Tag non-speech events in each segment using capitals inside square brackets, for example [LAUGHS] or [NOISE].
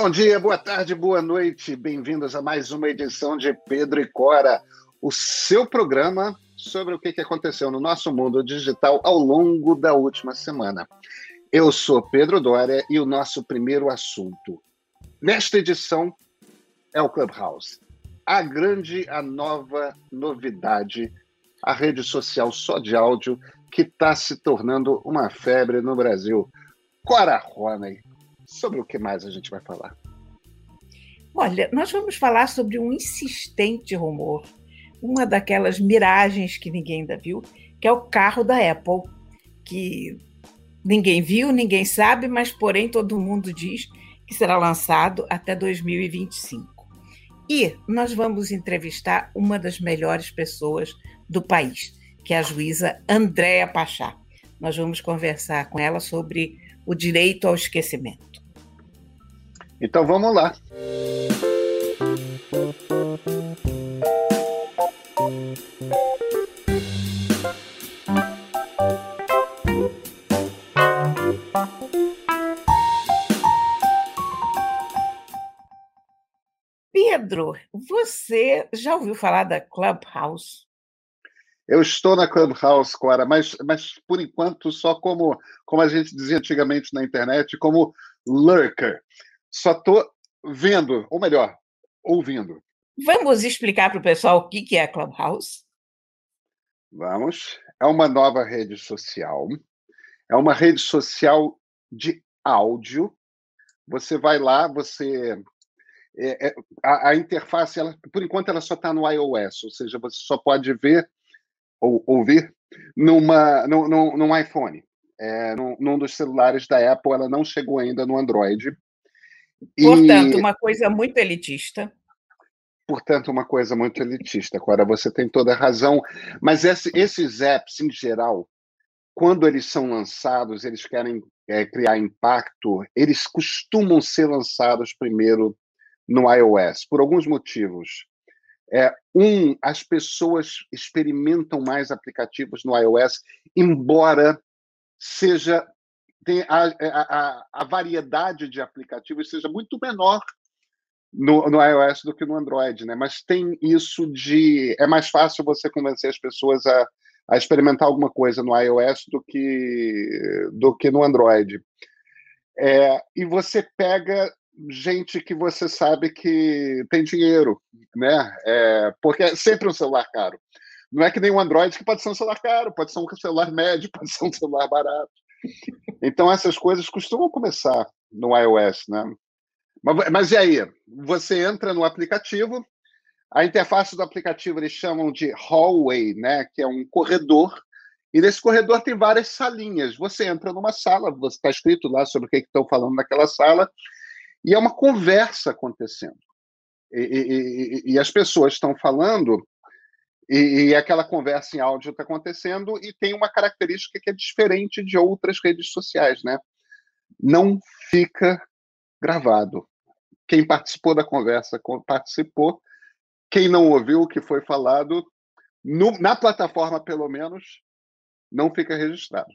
Bom dia, boa tarde, boa noite. Bem-vindos a mais uma edição de Pedro e Cora, o seu programa sobre o que aconteceu no nosso mundo digital ao longo da última semana. Eu sou Pedro Dória e o nosso primeiro assunto nesta edição é o Clubhouse. A grande, a nova novidade, a rede social só de áudio que está se tornando uma febre no Brasil. Cora Roney, sobre o que mais a gente vai falar? Olha, nós vamos falar sobre um insistente rumor, uma daquelas miragens que ninguém ainda viu, que é o carro da Apple, que ninguém viu, ninguém sabe, mas porém todo mundo diz que será lançado até 2025. E nós vamos entrevistar uma das melhores pessoas do país, que é a juíza Andréa Pachá. Nós vamos conversar com ela sobre o direito ao esquecimento. Então vamos lá. Pedro, você já ouviu falar da Clubhouse? Eu estou na Clubhouse, Cora, mas, mas por enquanto só como, como a gente dizia antigamente na internet, como lurker. Só estou vendo, ou melhor, ouvindo. Vamos explicar para o pessoal o que é a Clubhouse? Vamos. É uma nova rede social. É uma rede social de áudio. Você vai lá, você. É, é, a, a, interface, ela, por enquanto, ela só está no iOS, ou seja, você só pode ver ou ouvir numa, num, num, num iPhone. É, num, num, dos celulares da Apple, ela não chegou ainda no Android. Portanto, e... uma coisa muito elitista. Portanto, uma coisa muito elitista, Cora, você tem toda a razão. Mas esse, esses apps, em geral, quando eles são lançados, eles querem é, criar impacto, eles costumam ser lançados primeiro no iOS, por alguns motivos. É, um, as pessoas experimentam mais aplicativos no iOS, embora seja tem a, a, a, variedade de aplicativos seja muito menor no, no, iOS do que no Android, né? Mas tem isso de é mais fácil você convencer as pessoas a, a experimentar alguma coisa no iOS do que do que no Android. É, e você pega gente que você sabe que tem dinheiro, né? É, porque é sempre um celular caro. Não é que nem um Android que pode ser um celular caro, pode ser um celular médio, [LAUGHS] pode ser um celular barato. Então, essas coisas costumam começar no iOS, né? Mas, mas e aí? Você entra no aplicativo, a interface do aplicativo eles chamam de hallway, né? Que é um corredor. E nesse corredor tem várias salinhas. Você entra numa sala, você está escrito lá sobre o que estão falando naquela sala, e é uma conversa acontecendo. E, e, e, e as pessoas estão falando e, e, aquela conversa em áudio está acontecendo e tem uma característica que é diferente de outras redes sociais, né? Não fica gravado. Quem participou da conversa participou. Quem não ouviu o que foi falado, no, na plataforma, pelo menos, não fica registrado.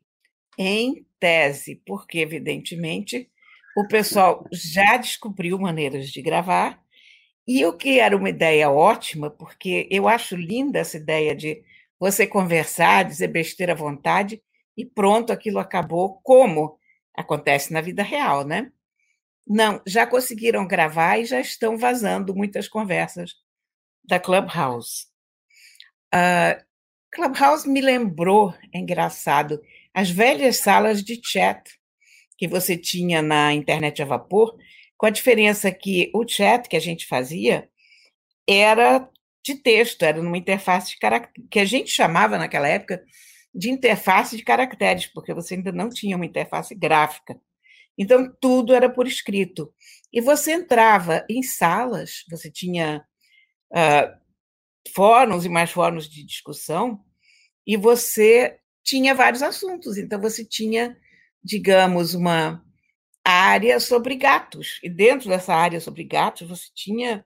Em tese, porque, evidentemente, o pessoal já descobriu maneiras de gravar e o que era uma ideia ótima, porque eu acho linda essa ideia de você conversar, dizer besteira à vontade e pronto, aquilo acabou, como acontece na vida real, né? Não, já conseguiram gravar e já estão vazando muitas conversas da Clubhouse. Uh, Clubhouse me lembrou, é engraçado, as velhas salas de chat que você tinha na internet a vapor, com a diferença que o chat que a gente fazia era de texto, era numa interface de caracteres, que a gente chamava naquela época de interface de caracteres, porque você ainda não tinha uma interface gráfica. Então, tudo era por escrito. E você entrava em salas, você tinha uh, fóruns e mais fóruns de discussão, e você tinha vários assuntos. Então, você tinha, digamos, uma área sobre gatos. E dentro dessa área sobre gatos, você tinha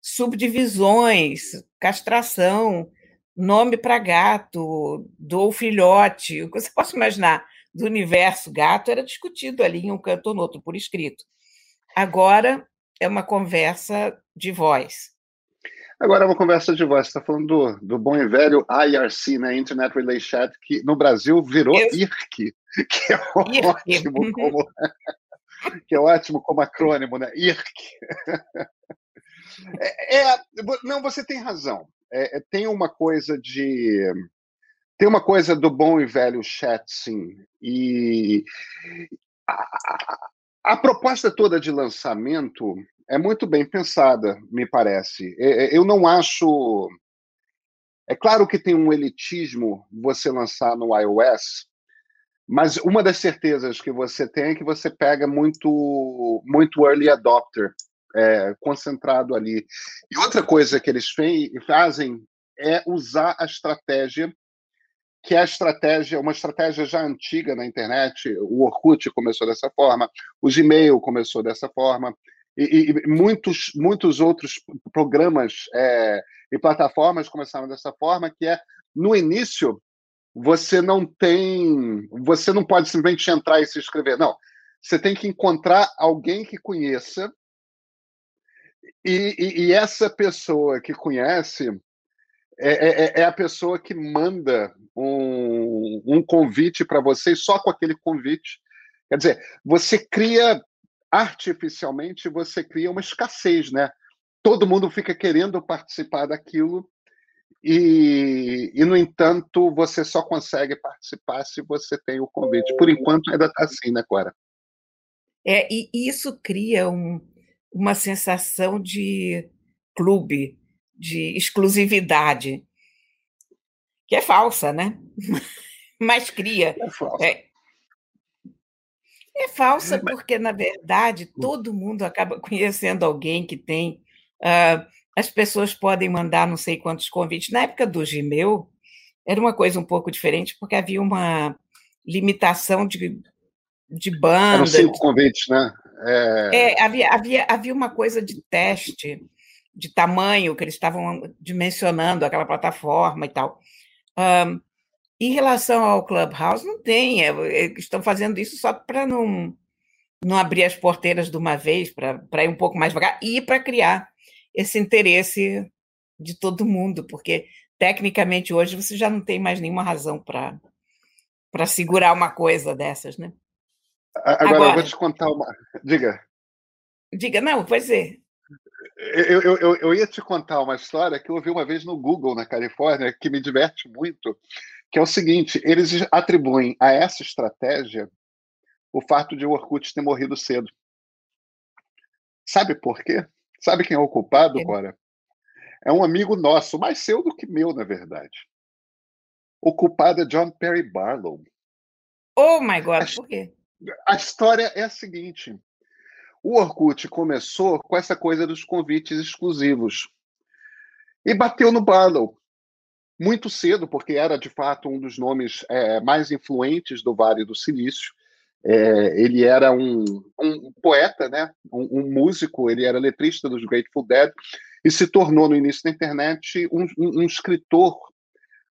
subdivisões, castração, nome para gato, do filhote, o que você [LAUGHS] possa imaginar do universo gato era discutido ali em um canto ou no outro, por escrito. Agora é uma conversa de voz. Agora é uma conversa de voz. Você está falando do, do bom e velho IRC, né? Internet Relay Chat, que no Brasil virou Eu... IRC, [LAUGHS] que é ótimo como, que é ótimo como acrônimo, né? IRC. É, é, não, você tem razão. É, é, tem uma coisa de. Tem uma coisa do bom e velho chat, sim. E a, a proposta toda de lançamento é muito bem pensada, me parece. É, é, eu não acho. É claro que tem um elitismo você lançar no iOS, mas uma das certezas que você tem é que você pega muito, muito early adopter é, concentrado ali. E outra coisa que eles fazem é usar a estratégia que é a estratégia, uma estratégia já antiga na internet. O Orkut começou dessa forma, o Gmail começou dessa forma, e, e muitos, muitos outros programas é, e plataformas começaram dessa forma, que é no início você não tem, você não pode simplesmente entrar e se inscrever, não. Você tem que encontrar alguém que conheça e, e, e essa pessoa que conhece é, é, é, é, a pessoa que manda um, um convite para você e só com aquele convite. Quer dizer, você cria artificialmente, você cria uma escassez, né? Todo mundo fica querendo participar daquilo e, e no entanto, você só consegue participar se você tem o convite. Por enquanto, ainda está assim, né, Cora? É, e isso cria um, uma sensação de clube, de exclusividade, que é falsa, né? [LAUGHS] Mas cria. É falsa. É, é falsa porque, na verdade, hum. todo mundo acaba [LAUGHS] conhecendo alguém que tem. Uh, as pessoas podem mandar não sei quantos convites. Na época do Gmail, era uma coisa um pouco diferente, porque havia uma limitação de, de banda. Eram cinco convites, né? É... é... havia, havia, havia uma coisa de teste de tamanho que eles estavam dimensionando aquela plataforma e tal. Um, em relação ao Clubhouse, não tem. É, é estão fazendo isso só para não, não abrir as porteiras de uma vez, para ir um pouco mais devagar e para criar esse interesse de todo mundo, porque tecnicamente hoje você já não tem mais nenhuma razão para para segurar uma coisa dessas, né? Agora, Agora, eu vou te contar uma. Diga. Diga, não, pois é. Eu, eu, eu, eu, ia te contar uma história que eu ouvi uma vez no Google, na Califórnia, que me diverte muito, que é o seguinte: eles atribuem a essa estratégia o fato de o Orkut ter morrido cedo. Sabe por quê? Sabe quem é o culpado, Cora? É um amigo nosso, mais seu do que meu, na verdade. O culpado é John Perry Barlow. Oh, my God, por quê? A história é a seguinte: o Orkut começou com essa coisa dos convites exclusivos e bateu no Barlow muito cedo, porque era de fato um dos nomes é, mais influentes do Vale do Silício. É, ele era um, um poeta, né? Um, um, músico, ele era letrista dos Grateful Dead e se tornou no início da internet um, um escritor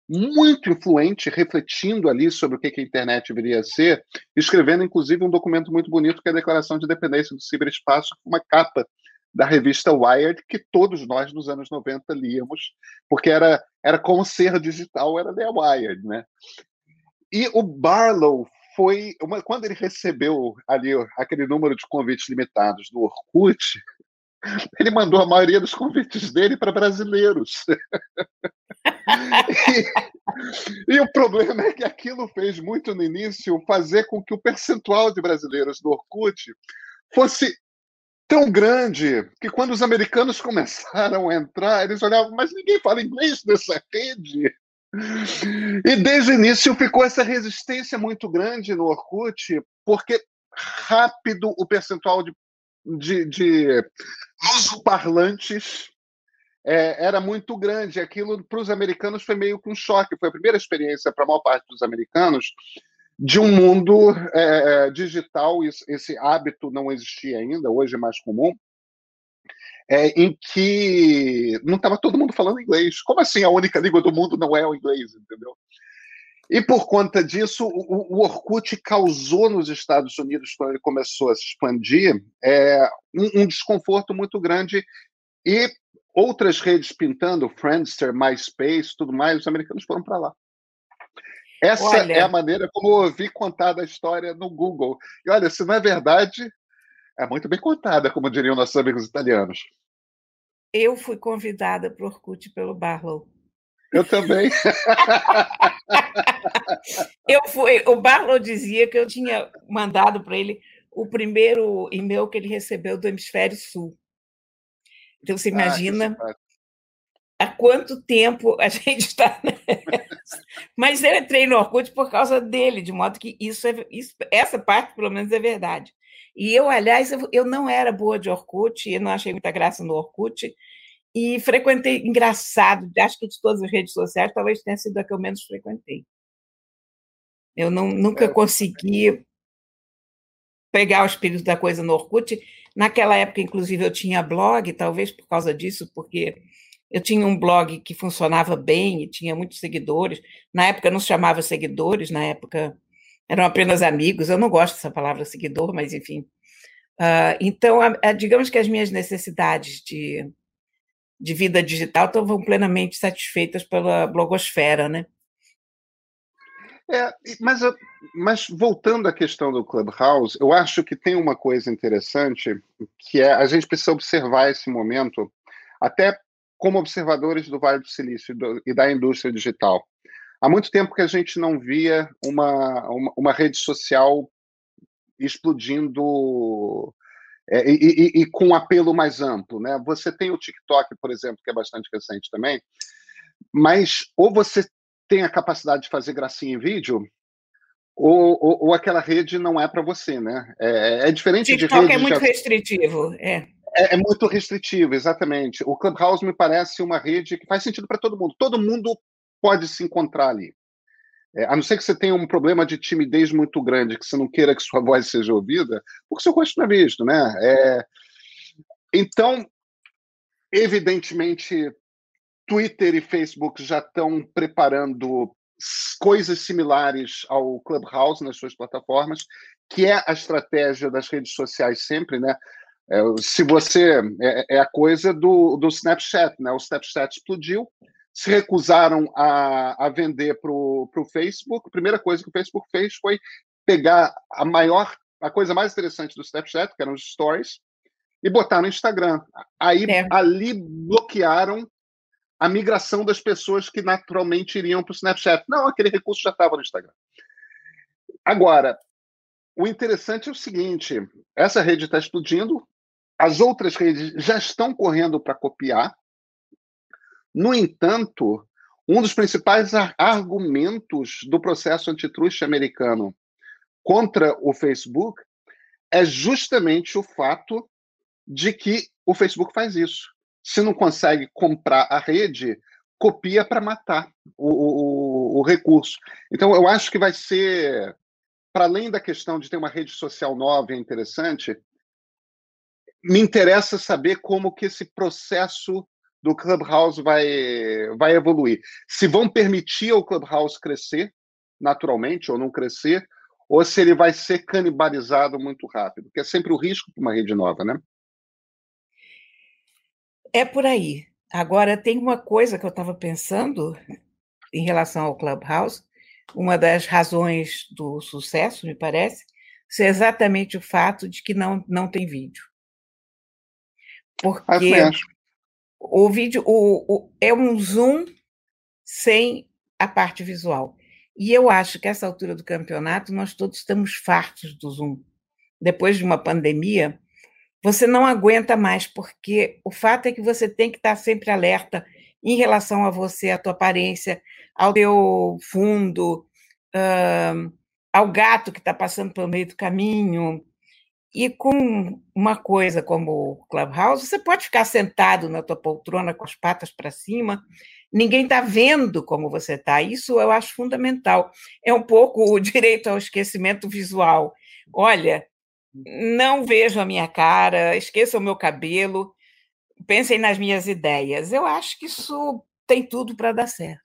muito influente, refletindo ali sobre o que a internet viria a ser, escrevendo inclusive um documento muito bonito que é a Declaração de Independência do Ciberespaço, uma capa da revista Wired, que todos nós nos anos 90 líamos, porque era, era como ser digital, era da Wired, né? E o Barlow foi, uma, quando ele recebeu ali aquele número de convites limitados do Orkut, [LAUGHS] ele mandou a maioria dos convites dele para brasileiros. [LAUGHS] e, e, o problema é que aquilo fez muito no início fazer com que o percentual de brasileiros do Orkut fosse tão grande que quando os americanos [LAUGHS] começaram a entrar, eles olhavam, mas ninguém fala inglês nessa rede. E desde o início ficou essa resistência muito grande no Orkut, porque rápido o percentual de, de, de parlantes é, era muito grande. Aquilo para os americanos foi meio que um choque. Foi a primeira experiência para a maior parte dos americanos de um mundo é, é digital. Esse hábito não existia ainda, hoje é mais comum. É, em que não estava todo mundo falando inglês. Como assim a única língua do mundo não é o inglês, entendeu? E por conta disso, o, o Orkut causou nos Estados Unidos, quando ele começou a se expandir, é, um, um desconforto muito grande e outras redes pintando, Friendster, MySpace, tudo mais, os americanos foram para lá. Essa olha, é a maneira como eu ouvi contada a história no Google. E olha, se não é verdade, é muito bem contada, como diriam nossos amigos italianos. Eu fui convidada para o Orkut pelo Barlow. Eu também. [LAUGHS] eu fui. O Barlow dizia que eu tinha mandado para ele o primeiro e-mail que ele recebeu do Hemisfério Sul. Então você ah, imagina ah, há quanto tempo a [LAUGHS] gente está. Mas eu entrei no Orkut por causa dele, de modo que isso, é, isso essa parte, pelo menos, é verdade. E eu, aliás, eu, eu não era boa de Orkut, eu não achei muita graça no Orkut, e frequentei, engraçado, acho que de todas as redes sociais, talvez tenha sido a que eu menos frequentei. Eu não, nunca é. consegui pegar o espírito da coisa no Orkut. Naquela época, inclusive, eu tinha blog, talvez por causa disso, porque eu tinha um blog que funcionava bem e tinha muitos seguidores. Na época não se chamava seguidores, na época eram apenas amigos. Eu não gosto dessa palavra seguidor, mas enfim. Uh, então, a, a, digamos que as minhas necessidades de de vida digital estavam plenamente satisfeitas pela blogosfera, né? É, mas, mas voltando à questão do Clubhouse, eu acho que tem uma coisa interessante que é a gente precisa observar esse momento, até como observadores do Vale do Silício e da indústria digital. Há muito tempo que a gente não via uma, uma, uma rede social explodindo é, e, e, e, com um apelo mais amplo. Né? Você tem o TikTok, por exemplo, que é bastante recente também, mas ou você tem a capacidade de fazer gracinha em vídeo, ou, ou, ou aquela rede não é para você, né? É, é diferente TikTok de rede... é muito já... restritivo, é. é. É muito restritivo, exatamente. O Clubhouse me parece uma rede que faz sentido para todo mundo. Todo mundo pode se encontrar ali. É, a não ser que você tenha um problema de timidez muito grande, que você não queira que sua [LAUGHS] voz seja ouvida, porque seu rosto não é visto, né? É... Então, evidentemente, Twitter e Facebook já estão preparando coisas similares ao Clubhouse nas suas plataformas, que é a estratégia das redes sociais sempre, né? É, se você é, é a coisa do, do Snapchat, né? O Snapchat explodiu, se recusaram a, a vender para o Facebook. A primeira coisa que o Facebook fez foi pegar a maior, a coisa mais interessante do Snapchat, que eram os stories, e botar no Instagram. Aí é. ali bloquearam a migração das pessoas que naturalmente iriam para o Snapchat. Não, aquele recurso já estava no Instagram. Agora, o interessante é o seguinte: essa rede está explodindo, as outras redes já estão correndo para copiar. No entanto, um dos principais argumentos do processo antitruste americano contra o Facebook é justamente o fato de que o Facebook faz isso. Se não consegue comprar a rede, copia para matar o, o, o, recurso. Então, eu acho que vai ser, para além da questão de ter uma rede social nova e interessante, me interessa saber como que esse processo do Clubhouse vai, vai evoluir. Se vão permitir ao Clubhouse crescer naturalmente ou não crescer, ou se ele vai ser canibalizado muito rápido, que é sempre o risco de uma rede nova, né? É por aí. Agora, tem uma coisa que eu estava pensando em relação ao Clubhouse, uma das razões do sucesso, me parece, é exatamente o fato de que não, não tem vídeo. Porque o vídeo o, o, é um zoom sem a parte visual. E eu acho que essa altura do campeonato nós todos estamos fartos do zoom. Depois de uma pandemia, você não aguenta mais, porque o fato é que você tem que estar sempre alerta em relação a você, à tua aparência, ao teu fundo, uh, ao gato que está passando pelo meio do caminho, e com uma coisa como o Clubhouse, você pode ficar sentado na tua poltrona com as patas para cima, ninguém está vendo como você está. Isso eu acho fundamental. É um pouco o [LAUGHS] direito ao esquecimento visual. Olha, não vejo a minha cara, esqueça o meu cabelo, pensem nas minhas ideias. Eu acho que isso tem tudo para dar certo.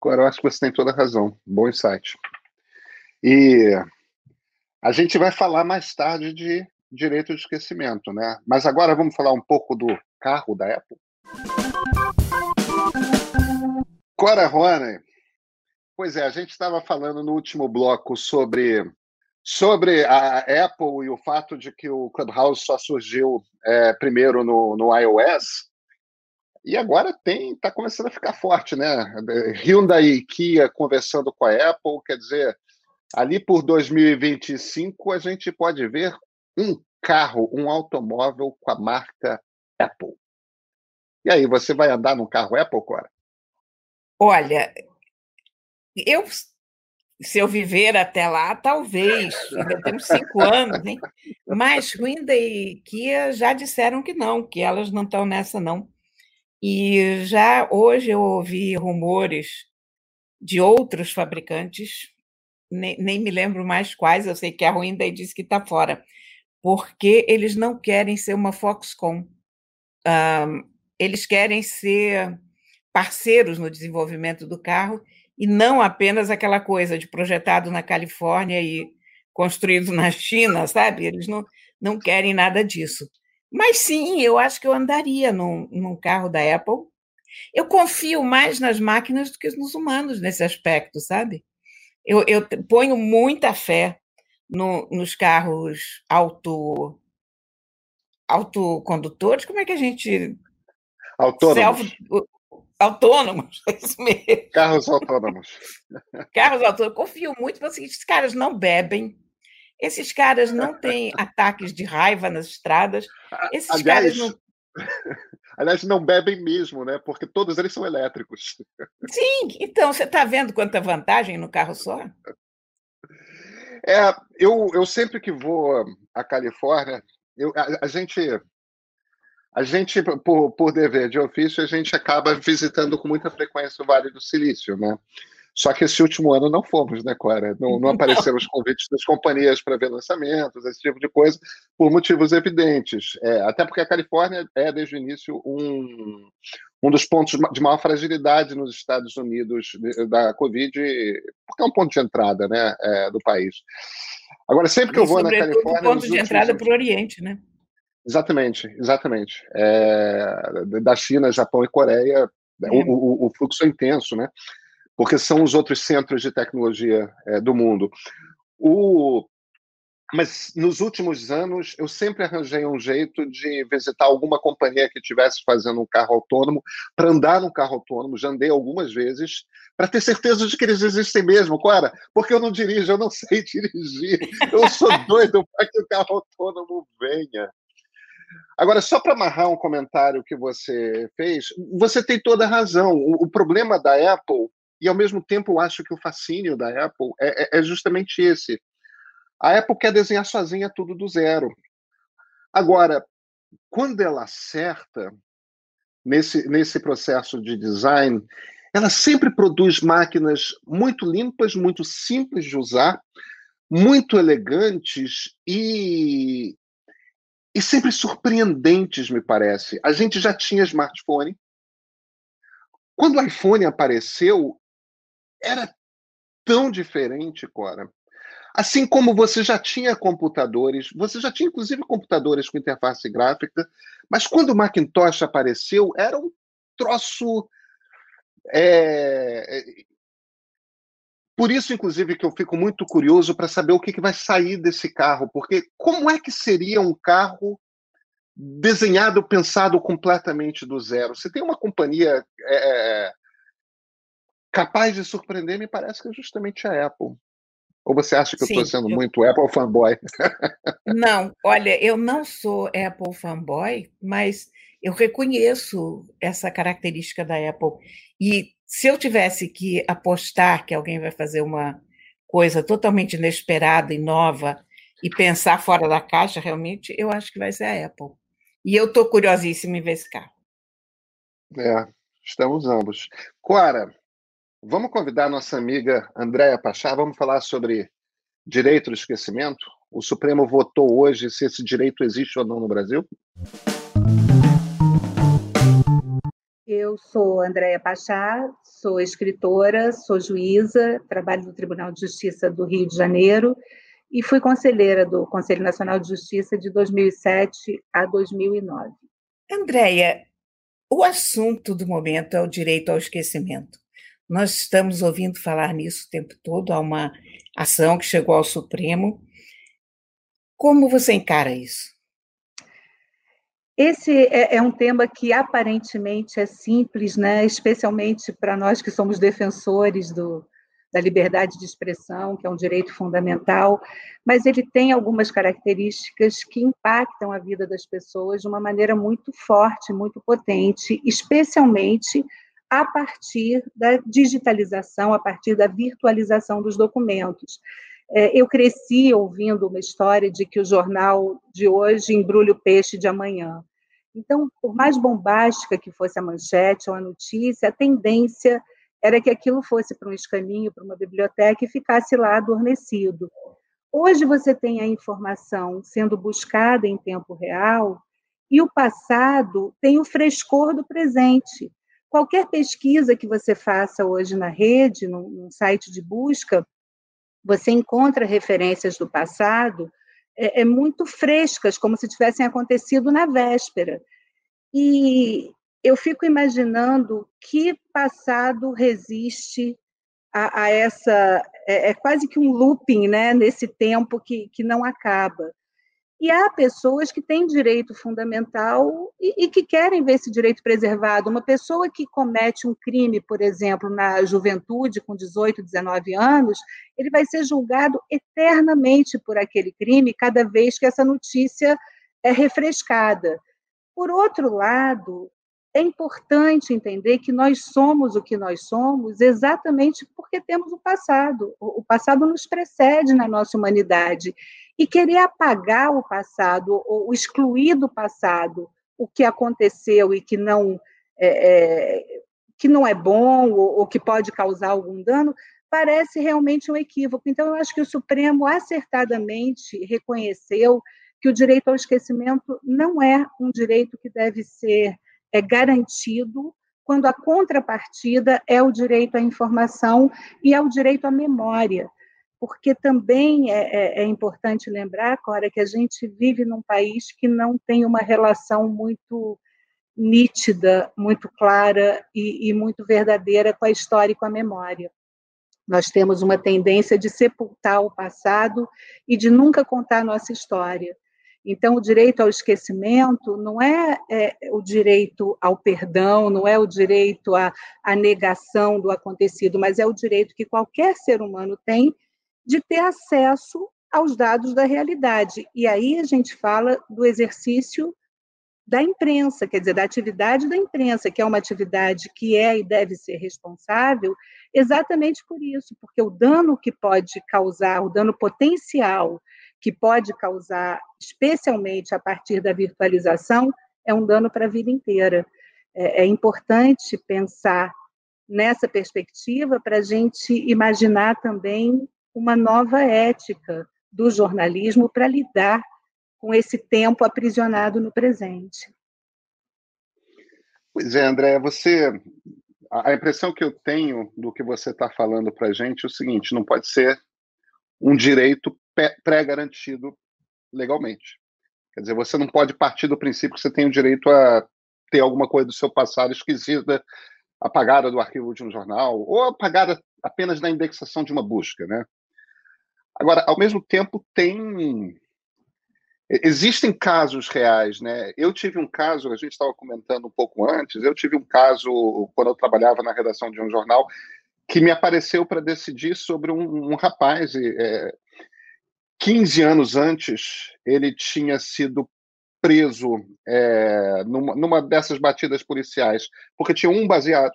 Agora, eu acho que você tem toda a razão. Bom insight. E a gente vai falar mais tarde de direito de esquecimento, né? Mas agora vamos falar um pouco do carro da Apple. Cora Rony, pois é, a gente estava falando no último bloco sobre sobre a Apple e o fato de que o Clubhouse só surgiu é, primeiro no, no iOS e agora tem está começando a ficar forte, né? Hyundai e Kia conversando com a Apple, quer dizer, ali por 2025 a gente pode ver um carro, um automóvel com a marca Apple. E aí, você vai andar num carro Apple, Cora? Olha, eu, se eu viver até lá, talvez. Ainda temos cinco anos, hein? Mas Hyundai e Kia já disseram que não, que elas não estão nessa, não. E já hoje eu ouvi rumores de outros fabricantes, nem, nem me lembro mais quais, eu sei que a Hyundai disse que está fora, porque eles não querem ser uma Foxconn. Eles querem ser parceiros no desenvolvimento do carro e não apenas aquela coisa de projetado na Califórnia e construído na China, sabe? Eles não, não querem nada disso. Mas sim, eu acho que eu andaria num, num carro da Apple. Eu confio mais nas máquinas do que nos humanos nesse aspecto, sabe? Eu, eu ponho muita fé no, nos carros auto autocondutores, como é que a gente autônomos Self, autônomos, [LAUGHS] é isso mesmo. Carros autônomos. Carros autônomos. Confio muito, porque esses caras não bebem, esses caras não têm ataques de raiva nas estradas, esses aliás, caras não. [LAUGHS] Aliás, não bebem mesmo, né? Porque todos eles são elétricos. Sim, então você está vendo quanta vantagem no carro só? É, eu, eu sempre que vou à Califórnia, eu, a, a gente a gente, por, por dever de ofício, a gente acaba visitando com muita frequência o Vale do Silício, né? Só que esse último ano não fomos, né, Clara? Não, não apareceram os convites das companhias para ver lançamentos, esse tipo de coisa, por motivos evidentes. É, até porque a Califórnia é, desde o início, um, um dos pontos de maior fragilidade nos Estados Unidos da Covid, porque é um ponto de entrada né, é, do país. Agora, sempre que eu vou na Califórnia. um ponto de entrada para o Oriente, né? Exatamente, exatamente. É, da China, Japão e Coreia, é. o, o, o, fluxo é intenso, né? Porque são os outros centros de tecnologia é, do mundo. O, mas nos últimos anos eu sempre arranjei um jeito de visitar alguma companhia que estivesse fazendo um carro autônomo para andar num carro autônomo. Já andei algumas vezes para ter certeza de que eles existem mesmo, Clara, porque eu não dirijo, eu não [LAUGHS] sei dirigir. Eu sou doido para que o carro autônomo venha. Agora, só para amarrar um comentário que você fez, você tem toda a razão. O, o, problema da Apple, e ao mesmo tempo eu acho que o fascínio da Apple é, é, é justamente esse. A Apple quer desenhar sozinha tudo do zero. Agora, quando ela acerta nesse, nesse processo de design, ela sempre produz máquinas muito limpas, muito simples de usar, muito elegantes e, e sempre surpreendentes, me parece. A gente já tinha smartphone. Quando o iPhone apareceu, era tão diferente, Cora. Assim como você já tinha computadores, você já tinha inclusive computadores com interface gráfica, mas quando o Macintosh apareceu, era um troço. É... Por isso, inclusive, que eu fico muito curioso para saber o que, que vai sair desse carro, porque como é que seria um carro desenhado, pensado completamente do zero? Se tem uma companhia é, é capaz de surpreender, me parece que é justamente a Apple. Ou você acha que Sim, eu estou sendo eu... muito Apple fanboy? [LAUGHS] Não, olha, eu não sou Apple fanboy, mas eu reconheço essa característica da Apple. E se eu tivesse que apostar que alguém vai fazer uma coisa totalmente inesperada e nova e pensar fora da caixa, realmente, eu acho que vai ser a Apple. E eu estou curiosíssima em ver esse carro. É, estamos ambos. Cora, Vamos convidar nossa amiga Andréa Pachá, vamos falar sobre direito do esquecimento? O Supremo votou hoje se esse direito existe ou não no Brasil? Eu sou Andréia Pachá, sou escritora, sou juíza, trabalho no Tribunal de Justiça do Rio de Janeiro e fui conselheira do Conselho Nacional de Justiça de 2007 a 2009. Andréia, o assunto do momento é o direito ao esquecimento. Nós estamos ouvindo falar nisso o tempo todo, há uma ação que chegou ao Supremo. Como você encara isso? Esse é, é, um tema que aparentemente é simples, né? especialmente para nós que somos defensores do, da liberdade de expressão, que é um direito fundamental, mas ele tem algumas características que impactam a vida das pessoas de uma maneira muito forte, muito potente, especialmente a partir da digitalização, a partir da virtualização dos documentos. É, eu cresci ouvindo uma história de que o jornal de hoje embrulha o peixe de amanhã. Então, por mais bombástica que fosse a manchete ou a notícia, a tendência era que aquilo fosse para um escaninho, para uma biblioteca e ficasse lá adormecido. Hoje você tem a informação sendo buscada em tempo real e o passado tem o frescor do presente. Qualquer pesquisa que você faça hoje na rede, num, num site de busca, você encontra referências do passado é, é muito frescas, como se tivessem acontecido na véspera. E eu fico imaginando que passado resiste a, a essa. É, é, quase que um looping né, nesse tempo que, que não acaba. E há pessoas que têm direito fundamental e, e, que querem ver esse direito preservado. Uma pessoa que comete um crime, por exemplo, na juventude, com 18, 19 anos, ele vai ser julgado eternamente por aquele crime cada vez que essa notícia é refrescada. Por outro lado, é importante entender que nós somos o que nós somos exatamente porque temos o passado. O passado nos precede na nossa humanidade. E querer apagar o passado, ou excluir do passado o que aconteceu e que não é, é, que não é bom ou, ou que pode causar algum dano, parece realmente um equívoco. Então, eu acho que o Supremo acertadamente reconheceu que o direito ao esquecimento não é um direito que deve ser é, garantido quando a contrapartida é o direito à informação e é o direito à memória porque também é, é, é, importante lembrar, Cora, que a gente vive num país que não tem uma relação muito nítida, muito clara e, e muito verdadeira com a história e com a memória. Nós temos uma tendência de sepultar o passado e de nunca contar a nossa história. Então, o direito ao esquecimento não é, é, o direito ao perdão, não é o direito à, à negação do acontecido, mas é o direito que qualquer ser humano tem de ter acesso aos dados da realidade. E aí a gente fala do exercício da imprensa, quer dizer, da atividade da imprensa, que é uma atividade que é e deve ser responsável, exatamente por isso, porque o dano que pode causar, o dano potencial que pode causar, especialmente a partir da virtualização, é um dano para a vida inteira. É, é importante pensar nessa perspectiva para a gente imaginar também uma nova ética do jornalismo para lidar com esse tempo aprisionado no presente. Pois é, André, você. A impressão que eu tenho do que você está falando para a gente é o seguinte: não pode ser um direito pré-garantido legalmente. Quer dizer, você não pode partir do princípio que você tem o direito a ter alguma coisa do seu passado esquisita, apagada do arquivo de um jornal, ou apagada apenas na indexação de uma busca, né? Agora, ao mesmo tempo, tem. Existem casos reais, né? Eu tive um caso, a gente estava comentando um pouco antes, eu tive um caso quando eu trabalhava na redação de um jornal que me apareceu para decidir sobre um, um rapaz. É, 15 anos antes, ele tinha sido preso é, numa, numa dessas batidas policiais, porque tinha um baseado.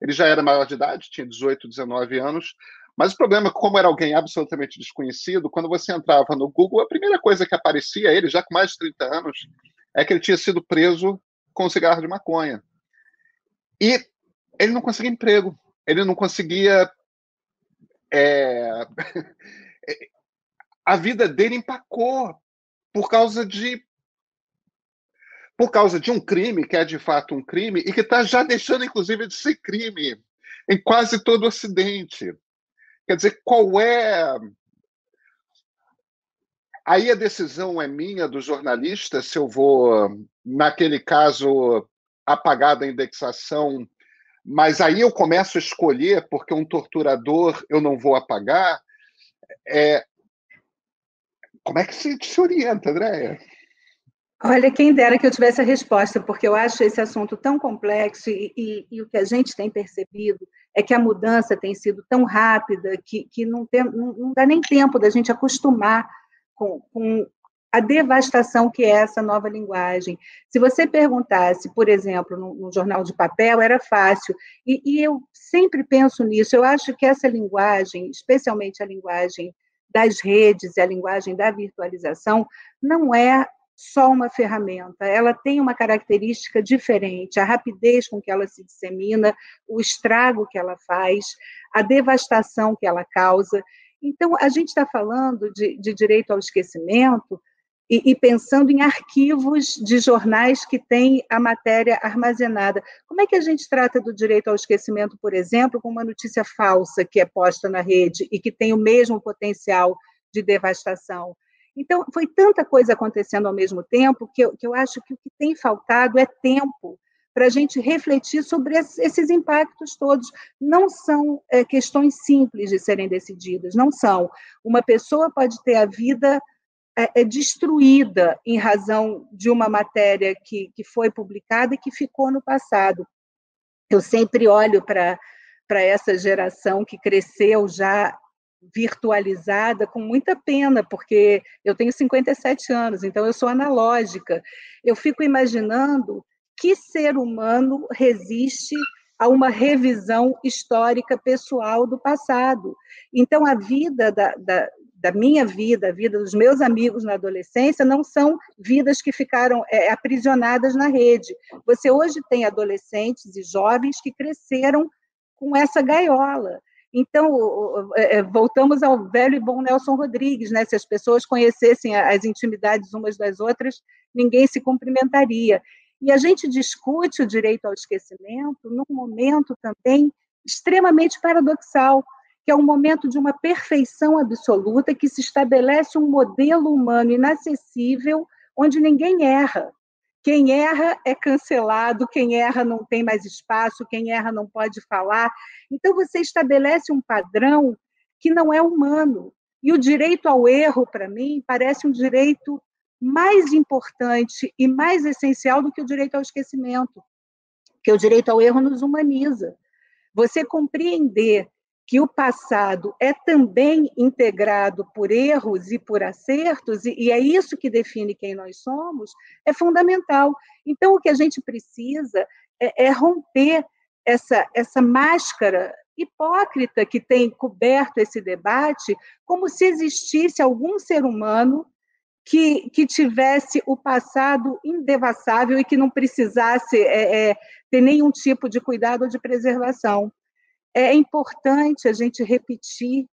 Ele já era maior de idade, tinha 18, 19 anos, mas o problema, como era alguém absolutamente desconhecido, quando você entrava no Google, a primeira coisa que aparecia, ele já com mais de 30 anos, é que ele tinha sido preso com cigarro de maconha. E ele não conseguia emprego, ele não conseguia. É... [LAUGHS] a vida dele empacou por causa de por causa de um crime, que é de fato um crime, e que está já deixando, inclusive, de ser crime em quase todo o Ocidente. Quer dizer, qual é. Aí a decisão é minha, do jornalista, se eu vou, naquele caso, apagar da indexação, mas aí eu começo a escolher, porque um torturador eu não vou apagar. É... Como é que se, se orienta, Andréia? Olha, quem dera que eu tivesse a resposta, porque eu acho esse assunto tão complexo e, e, e, o que a gente tem percebido é que a mudança tem sido tão rápida que, que não, tem, não, não dá nem tempo da gente acostumar com, com, a devastação que é essa nova linguagem. Se você perguntasse, por exemplo, no, no jornal de papel, era fácil, e, e eu sempre penso nisso, eu acho que essa linguagem, especialmente a linguagem das redes e a linguagem da virtualização, não é só uma ferramenta, ela tem uma característica diferente, a rapidez com que ela se dissemina, o estrago que ela faz, a devastação que ela causa. Então, a gente está falando de, de, direito ao esquecimento e, e, pensando em arquivos de jornais que têm a matéria armazenada. Como é que a gente trata do direito ao esquecimento, por exemplo, com uma notícia falsa que é posta na rede e que tem o mesmo potencial de devastação? Então, foi tanta coisa acontecendo ao mesmo tempo que eu, que eu acho que o que tem faltado é tempo para a gente refletir sobre esses impactos todos. Não são é, questões simples de serem decididas, não são. Uma pessoa pode ter a vida é, é destruída em razão de uma matéria que, que foi publicada e que ficou no passado. Eu sempre olho para essa geração que cresceu já virtualizada com muita pena, porque eu tenho 57 anos, então eu sou analógica. Eu fico imaginando que ser humano resiste a uma revisão histórica pessoal do passado. Então, a vida da, da, da, minha vida, a vida dos meus amigos na adolescência, não são vidas que ficaram é, aprisionadas na rede. Você hoje tem adolescentes e jovens que cresceram com essa gaiola. Então, é, é, voltamos ao velho e bom Nelson Rodrigues, né? Se as pessoas conhecessem as intimidades umas das outras, ninguém se cumprimentaria. E a gente discute o direito ao esquecimento num momento também extremamente paradoxal, que é um momento de uma perfeição absoluta que se estabelece um modelo humano inacessível onde ninguém erra. Quem erra é cancelado, quem erra não tem mais espaço, quem erra não pode falar. Então, você estabelece um padrão que não é humano. E o direito ao erro, para mim, parece um direito mais importante e mais essencial do que o direito ao esquecimento, que o direito ao erro nos humaniza. Você compreender que o passado é também integrado por erros e por acertos, e, é isso que define quem nós somos, é fundamental. Então, o que a gente precisa é, é romper essa, essa máscara hipócrita que tem coberto esse debate, como se existisse algum ser humano que, que tivesse o passado indevassável e que não precisasse é, é, ter nenhum tipo de cuidado ou de preservação é importante a gente repetir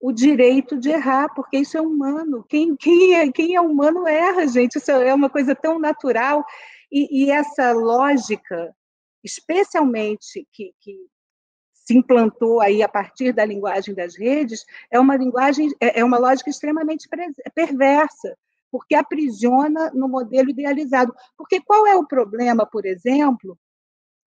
o direito de errar, porque isso é humano. Quem, quem, é, quem é humano erra, gente. Isso é uma coisa tão natural. E, e essa lógica, especialmente que, que, se implantou aí a partir da linguagem das redes, é uma linguagem, é, é uma lógica extremamente perversa, porque aprisiona no modelo idealizado. Porque qual é o problema, por exemplo,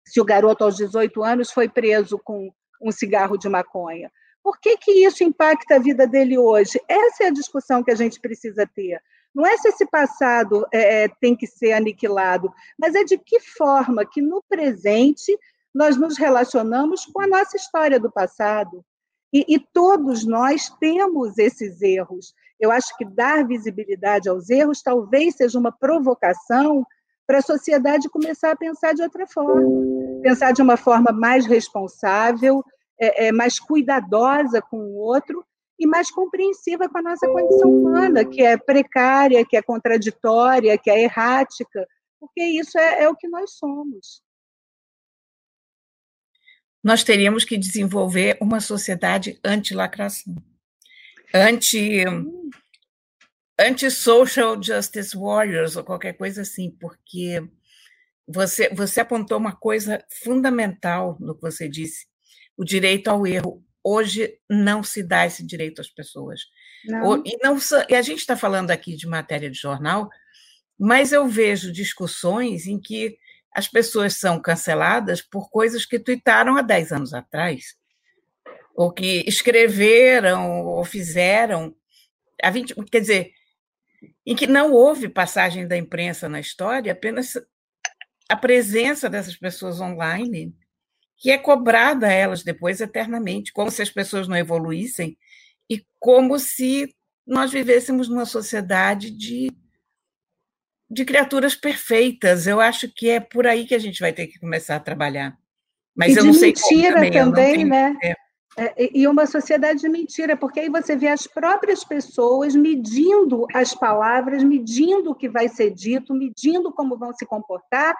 se o garoto aos 18 anos foi preso com um cigarro de maconha. Por que, que isso impacta a vida dele hoje? Essa é a discussão que a gente precisa ter. Não é se esse passado é, é, tem que ser aniquilado, mas é de que forma que no presente nós nos relacionamos com a nossa história do passado. E, e todos nós temos esses erros. Eu acho que dar visibilidade aos erros talvez seja uma provocação para a sociedade começar a pensar de outra forma, pensar de uma forma mais responsável, é, é, mais cuidadosa com o outro e mais compreensiva com a nossa condição humana, que é precária, que é contraditória, que é errática, porque isso é, é o que nós somos. Nós teríamos que desenvolver uma sociedade anti-lacração, anti, anti-social justice warriors ou qualquer coisa assim, porque você, você apontou uma coisa fundamental no que você disse, o direito ao erro. Hoje não se dá esse direito às pessoas. Não. E, não, e a gente está falando aqui de matéria de jornal, mas eu vejo discussões em que as pessoas são canceladas por coisas que tuitaram há 10 anos atrás, ou que escreveram ou fizeram. A 20, quer dizer, em que não houve passagem da imprensa na história, apenas a presença dessas pessoas online, que é cobrada a elas depois eternamente, como se as pessoas não evoluíssem e como se nós vivêssemos numa sociedade de, de criaturas perfeitas. Eu acho que é por aí que a gente vai ter que começar a trabalhar. Mas e eu não sei mentira como também, também né? É, e uma sociedade de mentira, porque aí você vê as próprias pessoas medindo as palavras, medindo o que vai ser dito, medindo como vão se comportar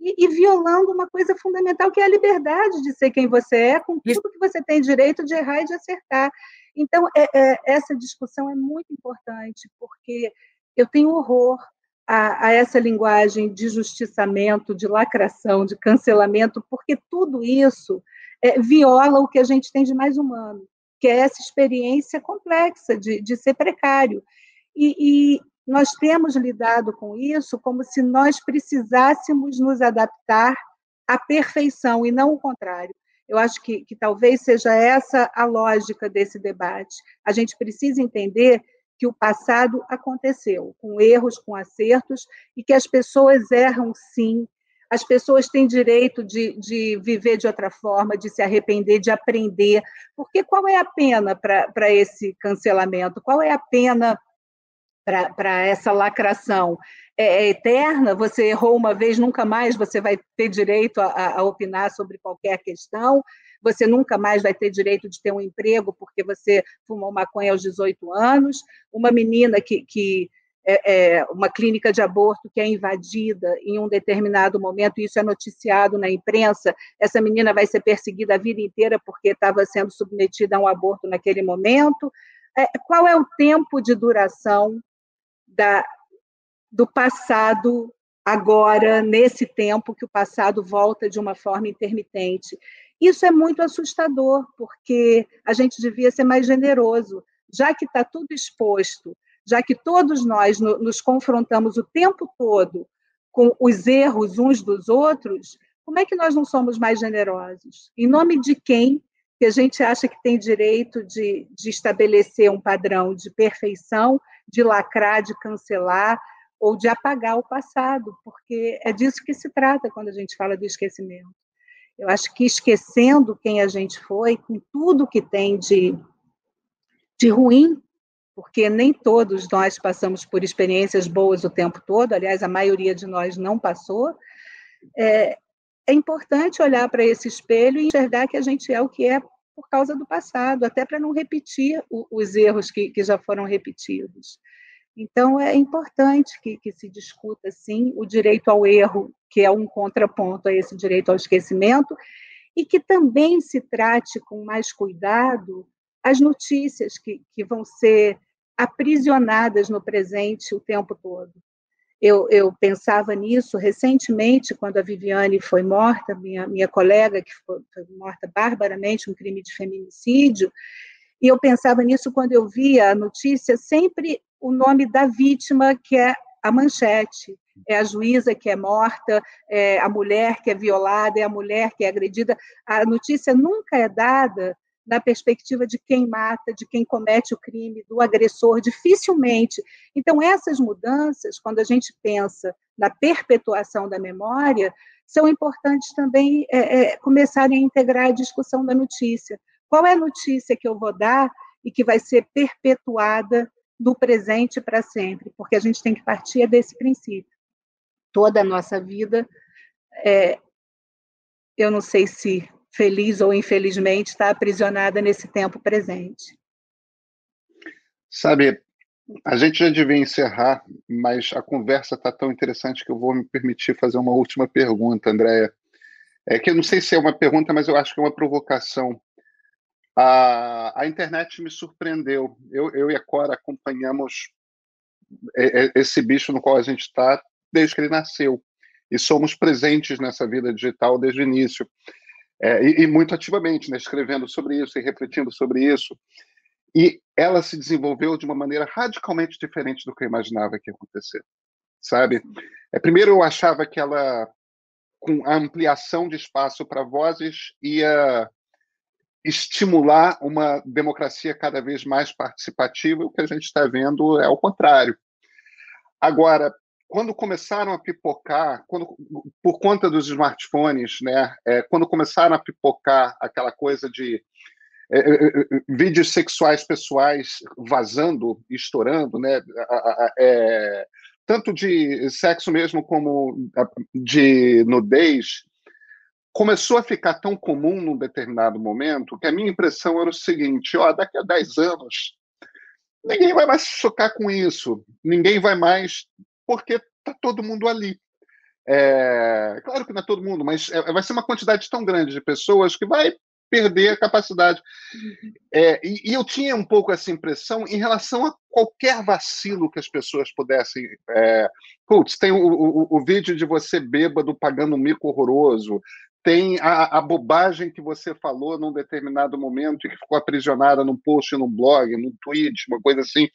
e, e violando uma coisa fundamental que é a liberdade de ser quem você é, com tudo que você tem direito de errar e de acertar. Então, é, é, essa discussão é muito importante, porque eu tenho horror a, a, essa linguagem de justiçamento, de lacração, de cancelamento, porque tudo isso é, viola o que a gente tem de mais humano, que é essa experiência complexa de, de ser precário. E, e nós temos lidado com isso como se nós precisássemos nos adaptar à perfeição e não o contrário. Eu acho que, que talvez seja essa a lógica desse debate. A gente precisa entender que o passado aconteceu, com erros, com acertos, e que as pessoas erram sim, as pessoas têm direito de, de viver de outra forma, de se arrepender, de aprender. Porque qual é a pena para esse cancelamento? Qual é a pena para essa lacração? É, é, eterna? Você errou uma vez, nunca mais você vai ter direito a, a opinar sobre qualquer questão? Você nunca mais vai ter direito de ter um emprego porque você fumou maconha aos 18 anos? Uma menina que, que é, é, uma clínica de aborto que é invadida em um determinado momento, isso é noticiado na imprensa, essa menina vai ser perseguida a vida inteira porque estava sendo submetida a um aborto naquele momento. É, qual é o tempo de duração da, do passado agora, nesse tempo que o passado volta de uma forma intermitente? Isso é muito assustador, porque a gente devia ser mais generoso, já que está tudo exposto já que todos nós no, nos confrontamos o tempo todo com os erros uns dos outros, como é que nós não somos mais generosos? Em nome de quem que a gente acha que tem direito de, de estabelecer um padrão de perfeição, de lacrar, de cancelar ou de apagar o passado? Porque é disso que se trata quando a gente fala do esquecimento. Eu acho que esquecendo quem a gente foi, com tudo que tem de, de ruim porque nem todos nós passamos por experiências boas o tempo todo, aliás, a maioria de nós não passou. É, é importante olhar para esse espelho e enxergar que a gente é o que é por causa do passado, até para não repetir o, os erros que, que, já foram repetidos. Então, é importante que, que se discuta, sim, o direito ao erro, que é um contraponto a esse direito ao esquecimento, e que também se trate com mais cuidado as notícias que, que vão ser aprisionadas no presente o tempo todo. Eu, eu, pensava nisso recentemente, quando a Viviane foi morta, minha, minha colega, que foi, foi morta barbaramente, um crime de feminicídio, e eu pensava nisso quando eu via a notícia, sempre o nome da vítima, que é a manchete. É a juíza que é morta, é a mulher que é violada, é a mulher que é agredida. A notícia nunca é dada na perspectiva de quem mata, de quem comete o crime, do agressor, dificilmente. Então, essas mudanças, quando a gente pensa na perpetuação da memória, são importantes também é, é, começarem a integrar a discussão da notícia. Qual é a notícia que eu vou dar e que vai ser perpetuada do presente para sempre? Porque a gente tem que partir desse princípio. Toda a nossa vida, é, eu não sei se feliz ou infelizmente, está aprisionada nesse tempo presente. Sabe, a gente já devia encerrar, mas a conversa está tão interessante que eu vou me permitir fazer uma última pergunta, Andréia. É que eu não sei se é uma pergunta, mas eu acho que é uma provocação. A, a internet me surpreendeu. Eu, eu e a Cora acompanhamos é, é, esse bicho no qual a gente está desde que ele nasceu. E somos presentes nessa vida digital desde o início. É, e, e, muito ativamente, né, escrevendo sobre isso e refletindo sobre isso. E ela se desenvolveu de uma maneira radicalmente diferente do que eu imaginava que ia acontecer, sabe? É, primeiro, eu achava que ela, com a ampliação de espaço para vozes, ia estimular uma democracia cada vez mais participativa. O que a gente está vendo é o contrário. Agora, quando começaram a pipocar, quando, por conta dos smartphones, né, é, quando começaram a pipocar aquela coisa de é, é, é, vídeos sexuais pessoais vazando, estourando, né? É, tanto de sexo mesmo como de nudez, começou a ficar tão comum num determinado momento que a minha impressão era o seguinte: ó, daqui a 10 anos, ninguém vai mais se chocar com isso, ninguém vai mais, porque tá todo mundo ali. É, claro que não é todo mundo, mas vai ser uma quantidade tão grande de pessoas que vai perder a capacidade. Uhum. É, e, e, eu tinha um pouco essa impressão em relação a qualquer vacilo que as pessoas pudessem. É, putz, tem o, o, o, vídeo de você bêbado pagando um mico horroroso, tem a, a, bobagem que você falou num determinado momento e que ficou aprisionada num post, num blog, num tweet, uma coisa assim.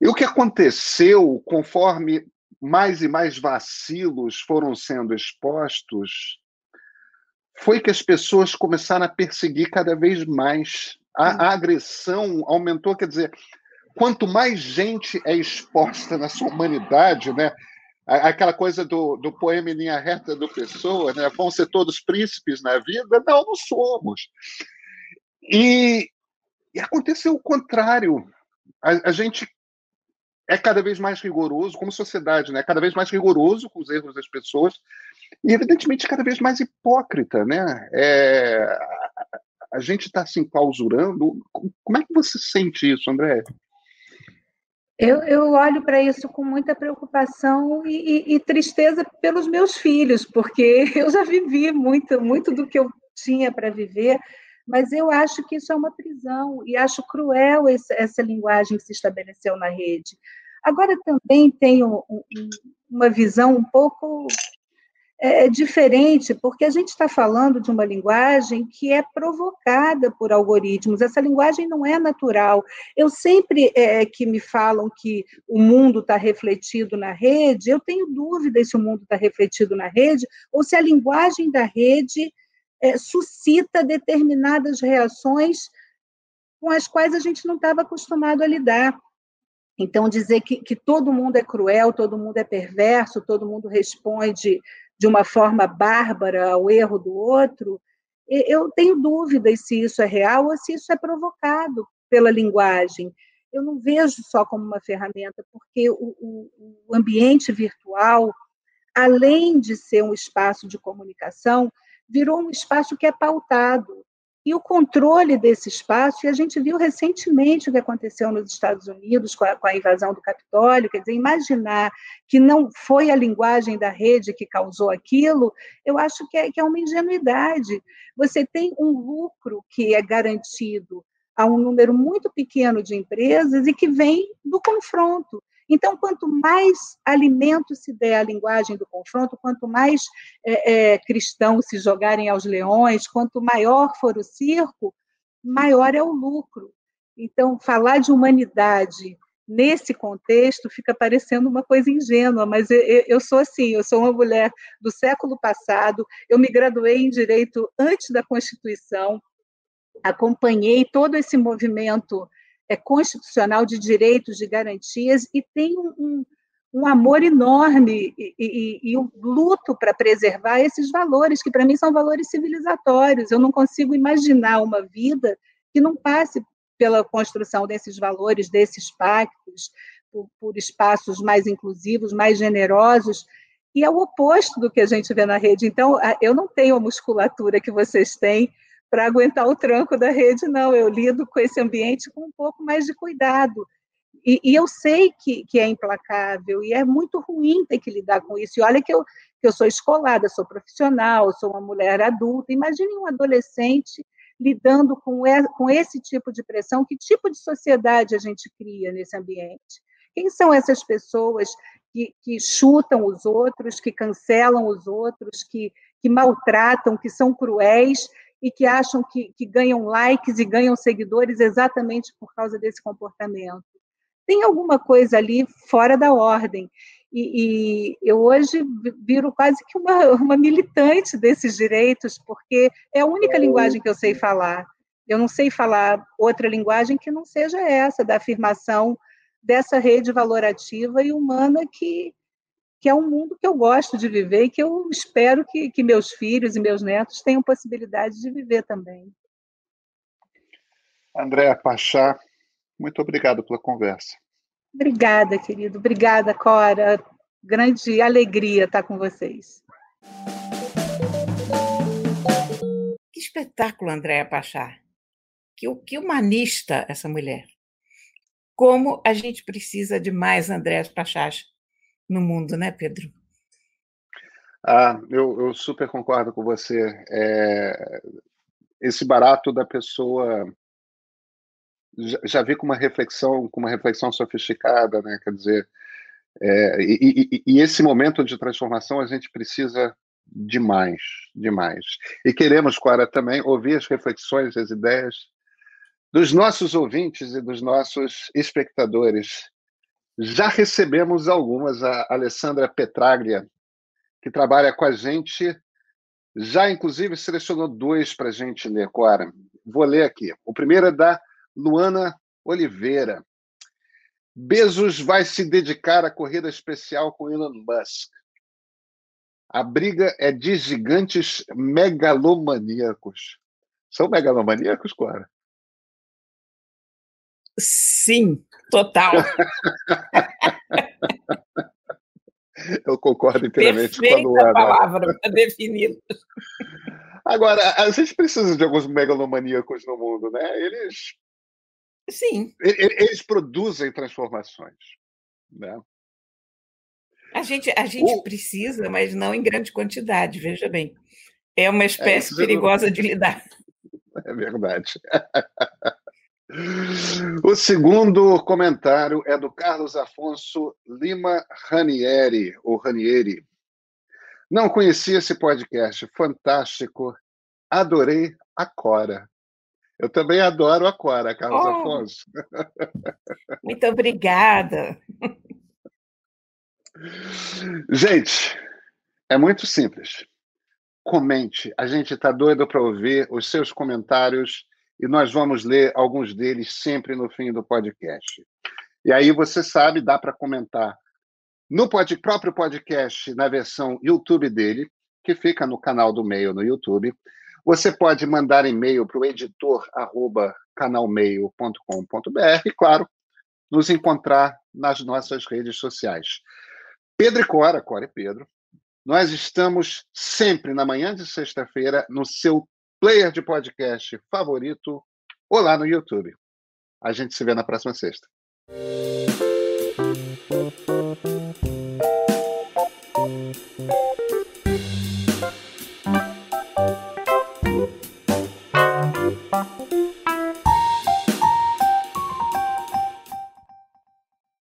E o que aconteceu conforme mais e mais vacilos foram sendo expostos foi que as pessoas começaram a perseguir cada vez mais. A, a agressão aumentou, quer dizer, quanto mais gente é exposta na sua humanidade, né? Aquela coisa do, do poema em linha reta do Pessoa, né? Vão ser todos príncipes na vida? Não, não somos. E, e aconteceu o contrário. A, a, gente é cada vez mais rigoroso, como sociedade, né? Cada vez mais rigoroso com os erros das pessoas, e evidentemente cada vez mais hipócrita, né? É, a gente está se enclausurando. Como é que você sente isso, André? Eu, eu olho para isso com muita preocupação e, e, e, tristeza pelos meus filhos, porque [LAUGHS] eu já vivi muito, muito do que eu tinha para viver, mas eu acho que isso é uma prisão e acho cruel esse, essa linguagem que se estabeleceu na rede. Agora também tenho uma visão um pouco é, diferente, porque a gente está falando de uma linguagem que é provocada por algoritmos, essa linguagem não é natural. Eu sempre é, que me falam que o mundo está refletido na rede, eu tenho dúvida se o mundo está refletido na rede ou se a linguagem da rede é, suscita determinadas reações com as quais a gente não estava acostumado a lidar. Então, dizer que, que todo mundo é cruel, todo mundo é perverso, todo mundo responde de uma forma bárbara ao erro do outro, eu tenho dúvidas se isso é real ou se isso é provocado pela linguagem. Eu não vejo só como uma ferramenta, porque o, o, o ambiente virtual, além de ser um espaço de comunicação, virou um espaço que é pautado e o controle desse espaço, e a gente viu recentemente o que aconteceu nos Estados Unidos com a, com a, invasão do Capitólio, quer dizer, imaginar que não foi a linguagem da rede que causou aquilo, eu acho que é, que é uma ingenuidade. Você tem um lucro que é garantido a um número muito pequeno de empresas e que vem do confronto. Então, quanto mais alimento se der à linguagem do confronto, quanto mais é, é, cristãos se jogarem aos leões, quanto maior for o circo, maior é o lucro. Então, falar de humanidade nesse contexto fica parecendo uma coisa ingênua, mas eu, eu, sou assim, eu sou uma mulher do século passado, eu me graduei em direito antes da Constituição, acompanhei todo esse movimento é, constitucional de direitos, de garantias, e tem um, um, amor enorme e, e, e um luto para preservar esses valores, que para mim são valores civilizatórios. Eu não consigo imaginar uma vida que não passe pela construção desses valores, desses pactos, por, por espaços mais inclusivos, mais generosos, e é o oposto do que a gente vê na rede. Então, eu não tenho a musculatura que vocês têm para aguentar o tranco da rede, não. Eu lido com esse ambiente com um pouco mais de cuidado. E, e, eu sei que, que é implacável e é muito ruim ter que lidar com isso. E olha que eu, que eu sou escolada, sou profissional, sou uma mulher adulta. Imagine um adolescente lidando com, com esse tipo de pressão, que tipo de sociedade a gente cria nesse ambiente? Quem são essas pessoas que, que chutam os outros, que cancelam os outros, que, que maltratam, que são cruéis e que acham que, que ganham likes e ganham seguidores exatamente por causa desse comportamento? Tem alguma coisa ali fora da ordem. E, e, eu hoje viro quase que uma, [LAUGHS] uma, militante desses direitos, porque é a única linguagem que eu sei falar. Eu não sei falar outra linguagem que não seja essa, da afirmação dessa rede valorativa e humana que, que é um mundo que eu gosto de viver e que eu espero que, que meus filhos e meus netos tenham possibilidade de viver também. Andréa Pachá, muito obrigado pela conversa. Obrigada, querido. Obrigada, Cora. Grande alegria estar com vocês. Que espetáculo, Andréa Pachá. Que, que humanista essa mulher. Como a gente precisa de mais Andréas Pachás no mundo, né, Pedro? Ah, eu, eu super concordo com você. É, esse barato da pessoa já, já vi com uma reflexão, com uma reflexão sofisticada, né? Quer dizer, é, e, e, e, esse momento de transformação a gente precisa demais, demais. E queremos, Clara, também ouvir as reflexões, as ideias dos nossos ouvintes e dos nossos espectadores. Já recebemos algumas, a Alessandra Petraglia, que trabalha com a gente, já inclusive selecionou dois para a gente ler, Cora. Vou ler aqui. O primeiro é da Luana Oliveira. Bezos vai se dedicar à corrida especial com Elon Musk. A briga é de gigantes megalomaníacos. São megalomaníacos, Clara? Sim, total. [LAUGHS] Eu concordo inteiramente Perfeita com a Luana. palavra para definir. Agora, a gente precisa de alguns megalomaníacos no mundo, né? Eles Sim. Eles produzem transformações. Né? A gente, a gente o... precisa, mas não em grande quantidade, veja bem. É uma é, espécie é, perigosa de lidar. [LAUGHS] É verdade. O segundo comentário é do Carlos Afonso Lima Ranieri, ou Ranieri. Não conhecia esse podcast, fantástico. Adorei a Cora. Eu também adoro a Cora, Carlos oh, Afonso. [LAUGHS] Muito obrigada. Gente, é muito simples. Comente. A gente está doido para ouvir os seus comentários e nós vamos ler alguns deles sempre no fim do podcast. E aí você sabe, dá para comentar no pod, próprio podcast, na versão YouTube dele, que fica no canal do Meio no YouTube. Você pode mandar e-mail para o editor canalmeio.com.br e, claro, nos encontrar nas nossas redes sociais. Pedro e Cora, Cora e Pedro, nós estamos sempre na manhã de sexta-feira no seu player de podcast favorito ou lá no YouTube. A gente se vê na próxima sexta.